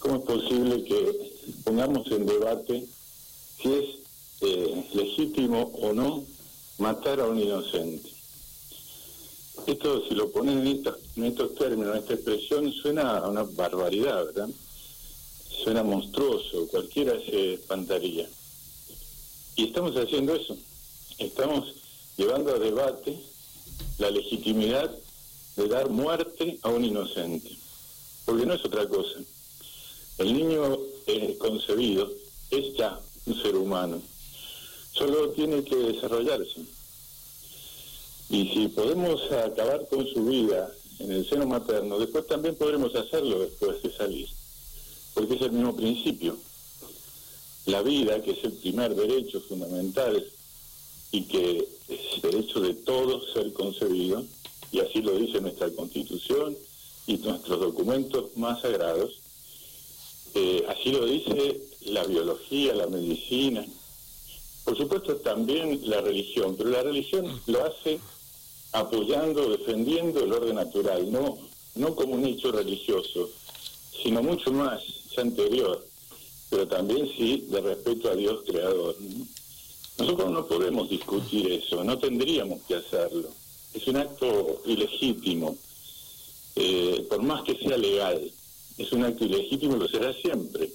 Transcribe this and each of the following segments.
¿cómo es posible que pongamos en debate si es eh, legítimo o no matar a un inocente? Esto, si lo ponen en, en estos términos, en esta expresión, suena a una barbaridad, ¿verdad? Suena monstruoso, cualquiera se espantaría. Y estamos haciendo eso. Estamos llevando a debate la legitimidad de dar muerte a un inocente. Porque no es otra cosa. El niño eh, concebido es ya un ser humano. Solo tiene que desarrollarse. Y si podemos acabar con su vida en el seno materno, después también podremos hacerlo después de salir. Porque es el mismo principio. La vida, que es el primer derecho fundamental y que es derecho de todos ser concebido, y así lo dice nuestra Constitución y nuestros documentos más sagrados, eh, así lo dice la biología, la medicina, por supuesto también la religión, pero la religión lo hace apoyando, defendiendo el orden natural, no, no como un hecho religioso, sino mucho más, anterior, pero también sí de respeto a Dios creador. Nosotros no podemos discutir eso, no tendríamos que hacerlo. Es un acto ilegítimo, eh, por más que sea legal, es un acto ilegítimo y lo será siempre.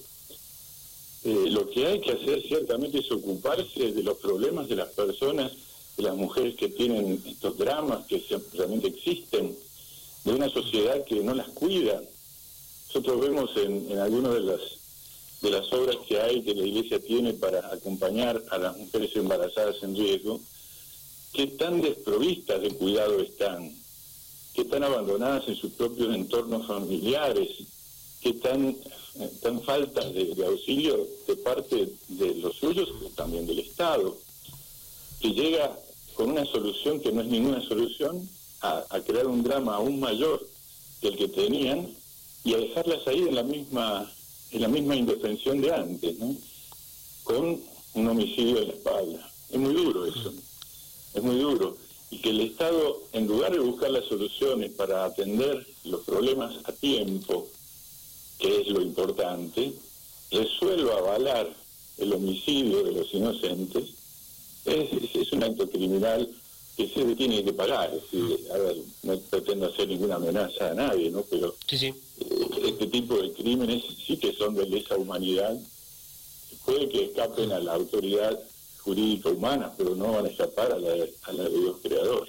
Eh, lo que hay que hacer ciertamente es ocuparse de los problemas de las personas, de las mujeres que tienen estos dramas que realmente existen, de una sociedad que no las cuida. Nosotros vemos en, en algunas de las de las obras que hay, que la Iglesia tiene para acompañar a las mujeres embarazadas en riesgo, que tan desprovistas de cuidado están, que están abandonadas en sus propios entornos familiares, que tan, tan faltas de, auxilio de parte de los suyos, también del Estado, que llega con una solución que no es ninguna solución, a, a crear un drama aún mayor que el que tenían y a dejarlas ahí en la misma es la misma indefensión de antes, ¿no? Con un homicidio de la espalda. Es muy duro eso, es muy duro. Y que el Estado, en lugar de buscar las soluciones para atender los problemas a tiempo, que es lo importante, resuelva avalar el homicidio de los inocentes, es, es un acto criminal que se tiene que pagar. a ver, no pretendo hacer ninguna amenaza a nadie, ¿no? Pero eh, este tipo de crímenes sí que son de lesa humanidad. Puede que escapen a la autoridad jurídica humana, pero no van a escapar a la, a la de Dios creador.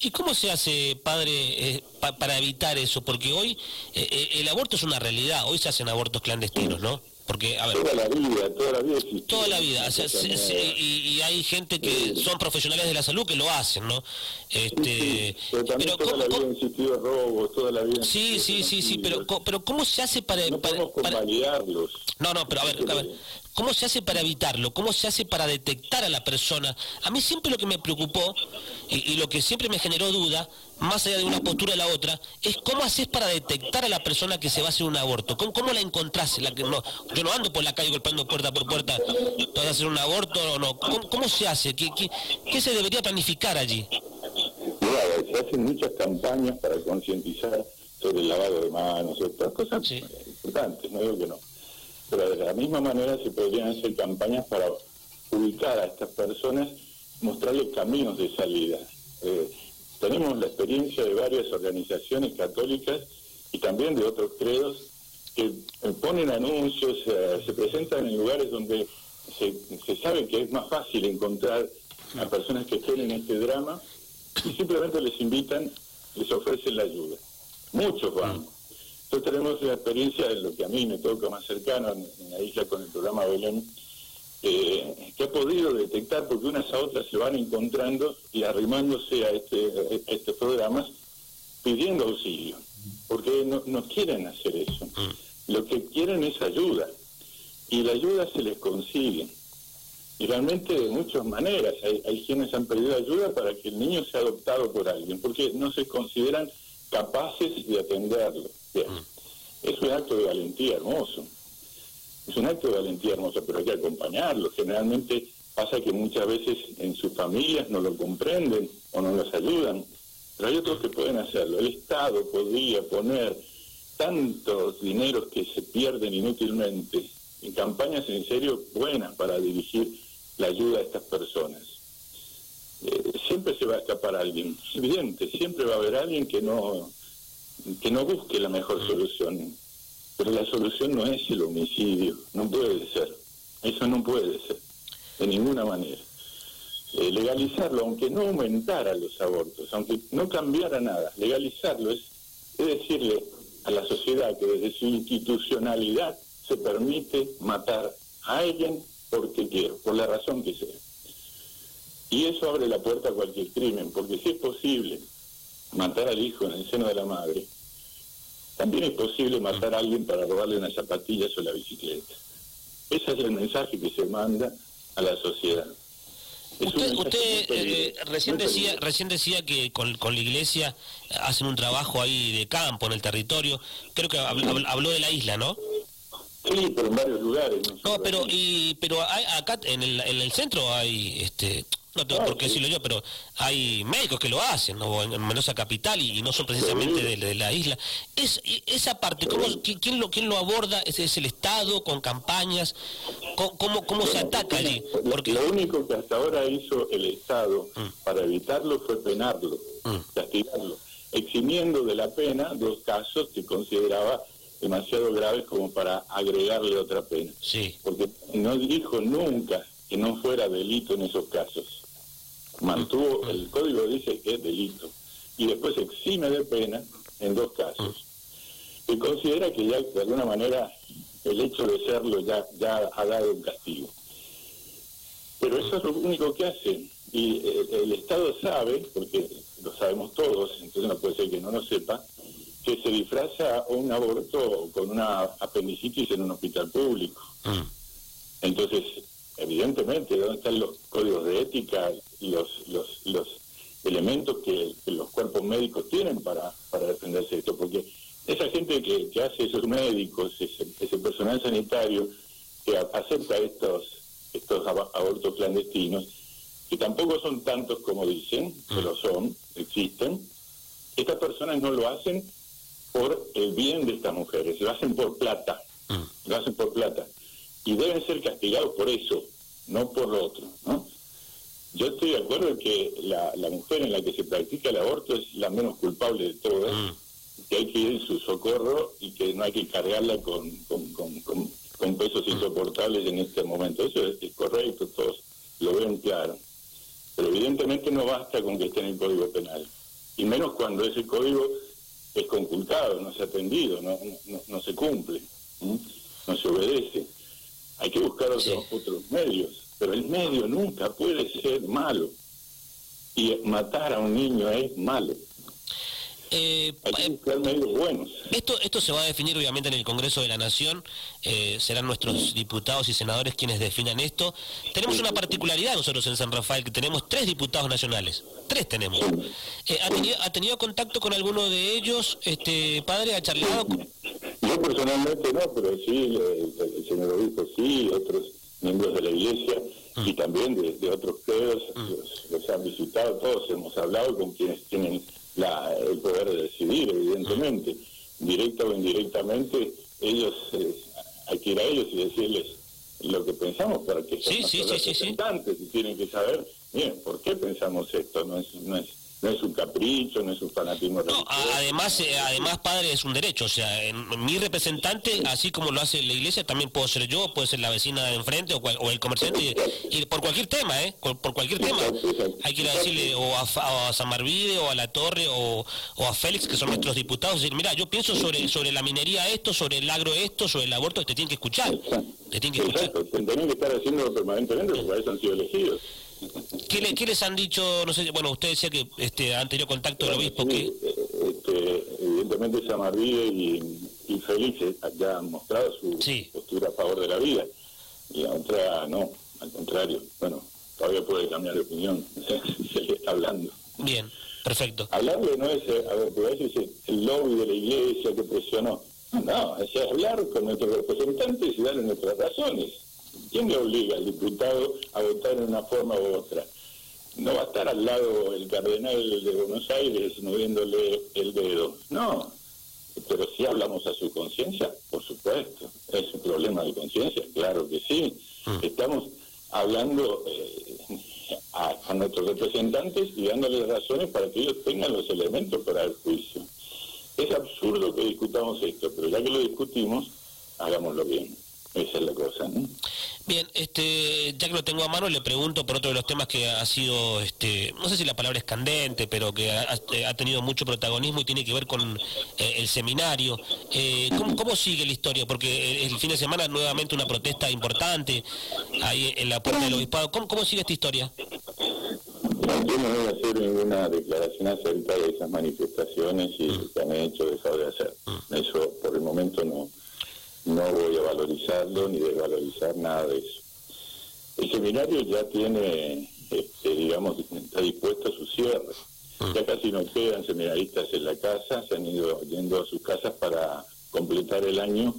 ¿Y cómo se hace, padre, eh, para evitar eso? Porque hoy eh, el aborto es una realidad, hoy se hacen abortos clandestinos, ¿no? Porque, a ver, toda la vida, toda la vida Toda la vida, y, hay gente que son profesionales de la salud que lo hacen, ¿no? Este, Pero también toda la vida robos, toda la vida... Sí, sí, sí, sí, pero, pero ¿cómo se hace para... No para, No, no, pero a ver, a ver, ¿cómo se hace para evitarlo? ¿Cómo se hace para detectar a la persona? A mí siempre lo que me preocupó y, y lo que siempre me generó duda más allá de una postura a la otra, es cómo haces para detectar a la persona que se va a hacer un aborto. ¿Cómo, cómo la encontrás? La que no, yo no ando por la calle golpeando puerta por puerta, ¿vas a hacer un aborto o no? ¿Cómo, se hace? ¿Qué, ¿Qué, se debería planificar allí? se hacen muchas campañas para concientizar sobre el lavado de manos otras cosas importantes, no digo que no. Pero de la misma manera se podrían hacer campañas para ubicar a estas personas, mostrarles caminos de salida. Eh, tenemos la experiencia de varias organizaciones católicas y también de otros credos que eh, ponen anuncios, eh, se presentan en lugares donde se, sabe que es más fácil encontrar a personas que estén en este drama y simplemente les invitan, les ofrecen la ayuda. Muchos van. Entonces tenemos la experiencia de lo que a mí me toca más cercano en, en la isla con el programa Belén, eh, que ha podido detectar, porque unas a otras se van encontrando y arrimándose a, este, estos programas pidiendo auxilio, porque no, no quieren hacer eso. Mm. Lo que quieren es ayuda, y la ayuda se les consigue. Y realmente de muchas maneras. Hay, hay quienes han pedido ayuda para que el niño sea adoptado por alguien, porque no se consideran capaces de atenderlo. Mm. Es un acto de valentía hermoso es un acto de valentía hermosa, pero hay que acompañarlo. Generalmente pasa que muchas veces en sus familias no lo comprenden o no los ayudan, pero hay otros que pueden hacerlo. El Estado podría poner tantos dineros que se pierden inútilmente en campañas en serio buenas para dirigir la ayuda a estas personas. Eh, siempre se va a escapar alguien, es evidente, siempre va a haber alguien que no, que no busque la mejor solución. Pero la solución no es el homicidio, no puede ser, eso no puede ser, de ninguna manera. Eh, legalizarlo, aunque no aumentara los abortos, aunque no cambiara nada, legalizarlo es, decirle a la sociedad que desde su institucionalidad se permite matar a alguien porque quiere, por la razón que sea. Y eso abre la puerta a cualquier crimen, porque si es posible matar al hijo en el seno de la madre, también es posible matar a alguien para robarle unas zapatillas o la bicicleta. Ese es el mensaje que se manda a la sociedad. Usted, usted eh, recién decía recién decía que con, con, la iglesia hacen un trabajo ahí de campo en el territorio. Creo que habló, de la isla, ¿no? Sí, pero en varios lugares. No, pero y pero acá en el, en el centro hay este no tengo por qué decirlo yo, pero hay médicos que lo hacen, ¿no? en Mendoza Capital y, no son precisamente de, la isla. Es, esa parte, ¿cómo, quién, lo, ¿quién lo aborda? ¿Es, ¿Es, el Estado con campañas? ¿Cómo, cómo, se ataca allí? Porque... Lo único que hasta ahora hizo el Estado mm. para evitarlo fue penarlo, mm. castigarlo, eximiendo de la pena dos casos que consideraba demasiado graves como para agregarle otra pena. Sí. Porque no dijo nunca que no fuera delito en esos casos mantuvo, el código dice que es delito, y después exime de pena en dos casos. Y considera que ya de alguna manera el hecho de serlo ya, ya ha dado un castigo. Pero eso es lo único que hace. Y eh, el, Estado sabe, porque lo sabemos todos, entonces no puede ser que no lo sepa, que se disfraza un aborto con una apendicitis en un hospital público. Mm. Entonces, evidentemente, ¿dónde están los códigos de ética y los, los, los elementos que, los cuerpos médicos tienen para, para defenderse de esto? Porque esa gente que, que hace esos médicos, ese, ese, personal sanitario que acepta estos, estos abortos clandestinos, que tampoco son tantos como dicen, pero son, existen, estas personas no lo hacen por el bien de estas mujeres, lo hacen por plata, mm. lo hacen por plata y deben ser castigados por eso, no por lo otro, ¿no? Yo estoy de acuerdo en que la, mujer en la que se practica el aborto es la menos culpable de todas, mm. que hay que ir en su socorro y que no hay que cargarla con, con, con, pesos mm. insoportables en este momento. Eso es, correcto, todos lo ven claro. Pero evidentemente no basta con que esté en el Código Penal, y menos cuando ese código es conculcado, no se ha atendido, no, no, se cumple, no se obedece. Hay que buscar otros, otros medios, pero el medio nunca puede ser malo. Y matar a un niño es malo. Eh, esto, esto se va a definir obviamente en el Congreso de la Nación, eh, serán nuestros diputados y senadores quienes definan esto. Tenemos una particularidad nosotros en San Rafael, que tenemos tres diputados nacionales, tres tenemos. Eh, ¿ha, tenido, contacto con alguno de ellos, este padre? ¿Ha charlado? Yo personalmente no, pero sí, el, señor obispo sí, otros miembros de la iglesia mm. y también de, otros credos mm. los han visitado, todos hemos hablado con quienes tienen la, el poder de decidir, evidentemente. Directa o indirectamente, ellos, eh, hay que ir a ellos y decirles lo que pensamos para que sean sí, representantes y tienen que saber, bien, ¿por qué pensamos esto? No es, no es no es un capricho, no es un fanatismo. No, además, eh, además, padre, es un derecho. O sea, mi representante, así como lo hace la iglesia, también puedo ser yo, puede ser la vecina de enfrente o, el comerciante, y, por cualquier tema, ¿eh? Por, cualquier tema. Hay que ir a decirle o a, a San Marvide o a La Torre o, a Félix, que son nuestros diputados, decir, mira, yo pienso sobre, sobre la minería esto, sobre el agro esto, sobre el aborto, te tienen que escuchar. Te tienen que escuchar. Tienen que estar haciendo permanentemente porque para eso han sido elegidos. ¿Qué les han dicho? No sé, bueno, usted decía que este, han tenido contacto del obispo. que... Este, evidentemente Samarvide y, y Félix eh, ya han mostrado su postura a favor de la vida. Y la otra no, al contrario. Bueno, todavía puede cambiar de opinión. se le está hablando. Bien, perfecto. Hablarle no es, eh, a ver, a veces el lobby de la iglesia que presionó. No, es hablar con nuestros representantes y darle nuestras razones. ¿Quién le obliga al diputado a votar en una forma u otra? No va a estar al lado el cardenal de Buenos Aires moviéndole el dedo. No. pero si hablamos a su conciencia, por supuesto, es un problema de conciencia, claro que sí. Mm. Estamos hablando eh, a, nuestros representantes y dándoles razones para que ellos tengan los elementos para el juicio. Es absurdo que discutamos esto, pero ya que lo discutimos, hagámoslo bien. Esa es la cosa, ¿no? Bien, este, ya que lo tengo a mano, le pregunto por otro de los temas que ha sido, este, no sé si la palabra es candente, pero que ha, tenido mucho protagonismo y tiene que ver con eh, el seminario. Eh, ¿cómo, sigue la historia? Porque el fin de semana nuevamente una protesta importante ahí en la puerta del obispado. ¿Cómo, cómo sigue esta historia? yo no voy a hacer ninguna declaración acerca de esas manifestaciones y que han hecho, dejado de hacer. Mm. Eso por el momento no no voy a valorizarlo ni desvalorizar nada de eso. El seminario ya tiene, este, digamos, está dispuesto a su cierre. Mm. Ya casi no quedan seminaristas en la casa, se han ido yendo a sus casas para completar el año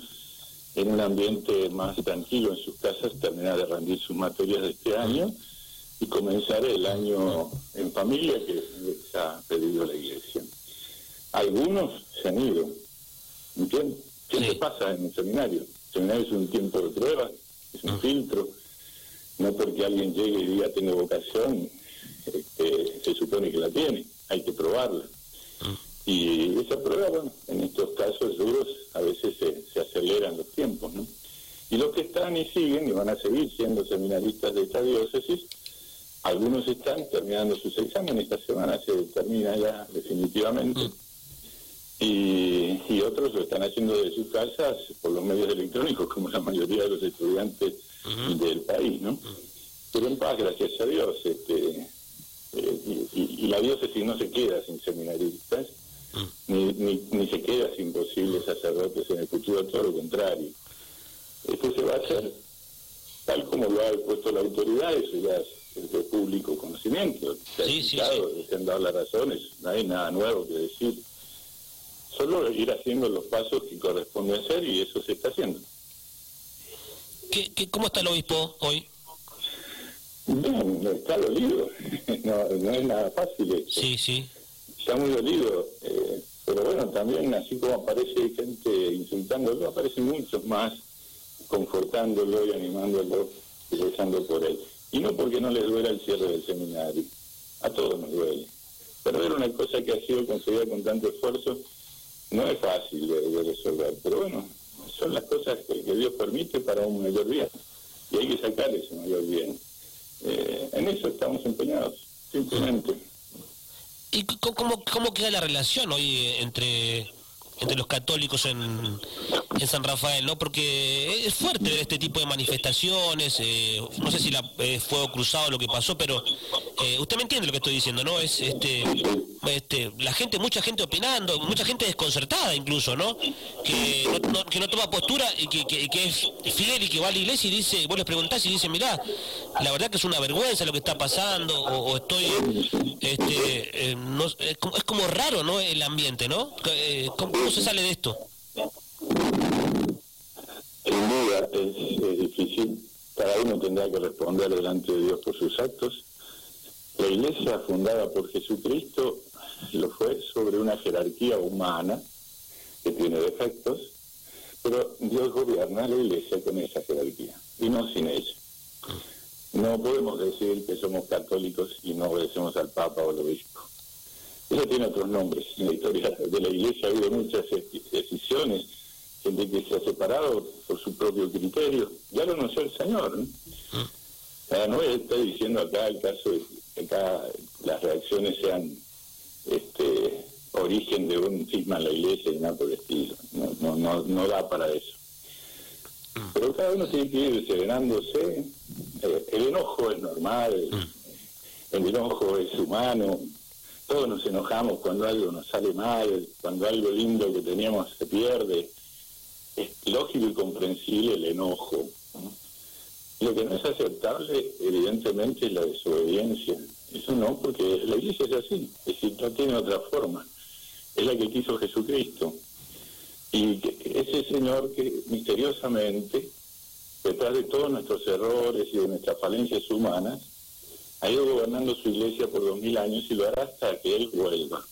en un ambiente más tranquilo en sus casas, terminar de rendir sus materias de este año y comenzar el año en familia que les ha pedido la iglesia. Algunos se han ido, ¿entiendes? ¿Qué pasa en un seminario? El seminario es un tiempo de prueba, es un ah. filtro. No porque alguien llegue y diga tengo vocación, este, se supone que la tiene, hay que probarla. Ah. Y esa prueba, bueno, en estos casos duros a veces se, aceleran los tiempos, ¿no? Y los que están y siguen y van a seguir siendo seminaristas de esta diócesis, algunos están terminando sus exámenes, esta semana se termina ya definitivamente. Ah y, otros lo están haciendo de sus casas por los medios electrónicos, como la mayoría de los estudiantes del país, ¿no? Pero en paz, gracias a Dios, este, eh, y, la diócesis no se queda sin seminaristas, ni, ni, se queda sin posibles sacerdotes en el futuro, todo lo contrario. Esto se va a hacer tal como lo ha puesto la autoridad, eso ya es de público conocimiento. Se, sí, sí, se han dado las razones, no hay nada nuevo que decir solo ir haciendo los pasos que corresponde hacer y eso se está haciendo. ¿Qué, qué, cómo está el obispo hoy? Bien, está dolido, no, no es nada fácil esto. Sí, sí. Está muy dolido, eh, pero bueno, también así como aparece gente insultándolo, aparecen muchos más confortándolo y animándolo y rezando por él. Y no porque no le duela el cierre del seminario, a todos nos duele. Pero era una cosa que ha sido conseguida con tanto esfuerzo no es fácil de, resolver, pero bueno, son las cosas que, Dios permite para un mayor bien y hay que sacar ese mayor bien. Eh, en eso estamos empeñados, simplemente. ¿Y cómo, cómo queda la relación hoy entre entre los católicos en, San Rafael, ¿no? Porque es fuerte este tipo de manifestaciones, eh, no sé si la, eh, fuego cruzado lo que pasó, pero eh, usted me entiende lo que estoy diciendo, ¿no? Es este, este, la gente, mucha gente opinando, mucha gente desconcertada incluso, ¿no? Que no, que no toma postura y que, es fiel y que va a la iglesia y dice, vos les preguntás y dice, mirá, la verdad que es una vergüenza lo que está pasando, o, estoy, este, no, es, como, raro, ¿no? El ambiente, ¿no? ¿Cómo, se sale de esto? Sin duda, es, difícil. Cada uno tendrá que responder delante de Dios por sus actos. La iglesia fundada por Jesucristo lo fue sobre una jerarquía humana que tiene defectos, pero Dios gobierna la iglesia con esa jerarquía y no sin ella. No podemos decir que somos católicos y no obedecemos al Papa o al Obispo. Eso tiene otros nombres. En la historia de la Iglesia ha habido muchas decisiones, gente que se ha separado por su propio criterio. Ya lo anunció el Señor. ¿no? no está diciendo acá el caso de que acá las reacciones sean este origen de un cisma en la iglesia y nada por el estilo. No, no, no, da para eso. Pero cada uno tiene que ir serenándose. Eh, el enojo es normal, el enojo es humano, todos nos enojamos cuando algo nos sale mal, cuando algo lindo que teníamos se pierde. Es lógico y comprensible el enojo. Lo que no es aceptable, evidentemente, es la desobediencia. Eso no, porque la iglesia es así, es decir, no tiene otra forma. Es la que quiso Jesucristo. Y ese Señor que misteriosamente, detrás de todos nuestros errores y de nuestras falencias humanas, ha ido gobernando su iglesia por dos mil años y lo hará hasta que Él vuelva.